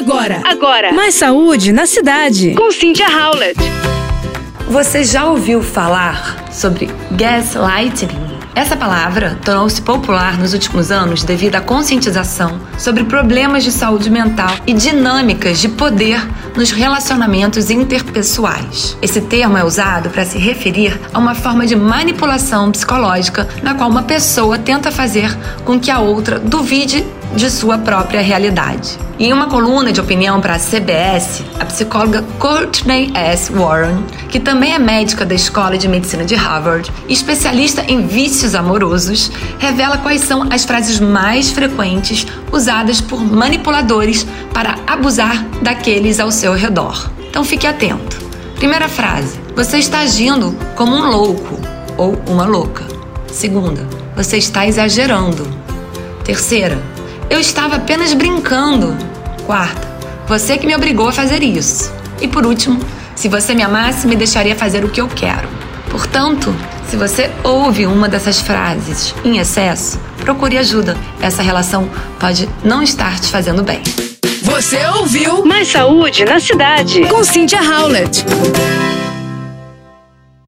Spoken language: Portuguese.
Agora. Agora. Mais saúde na cidade. Com Cynthia Howlett. Você já ouviu falar sobre gaslighting? Essa palavra tornou-se popular nos últimos anos devido à conscientização sobre problemas de saúde mental e dinâmicas de poder nos relacionamentos interpessoais. Esse termo é usado para se referir a uma forma de manipulação psicológica na qual uma pessoa tenta fazer com que a outra duvide de sua própria realidade. Em uma coluna de opinião para a CBS, a psicóloga Courtney S. Warren, que também é médica da Escola de Medicina de Harvard e especialista em vícios amorosos, revela quais são as frases mais frequentes usadas por manipuladores para abusar daqueles ao seu redor. Então fique atento. Primeira frase: Você está agindo como um louco ou uma louca. Segunda: Você está exagerando. Terceira: eu estava apenas brincando. Quarta, você que me obrigou a fazer isso. E por último, se você me amasse, me deixaria fazer o que eu quero. Portanto, se você ouve uma dessas frases em excesso, procure ajuda. Essa relação pode não estar te fazendo bem. Você ouviu Mais saúde na cidade. com Cynthia Howlett.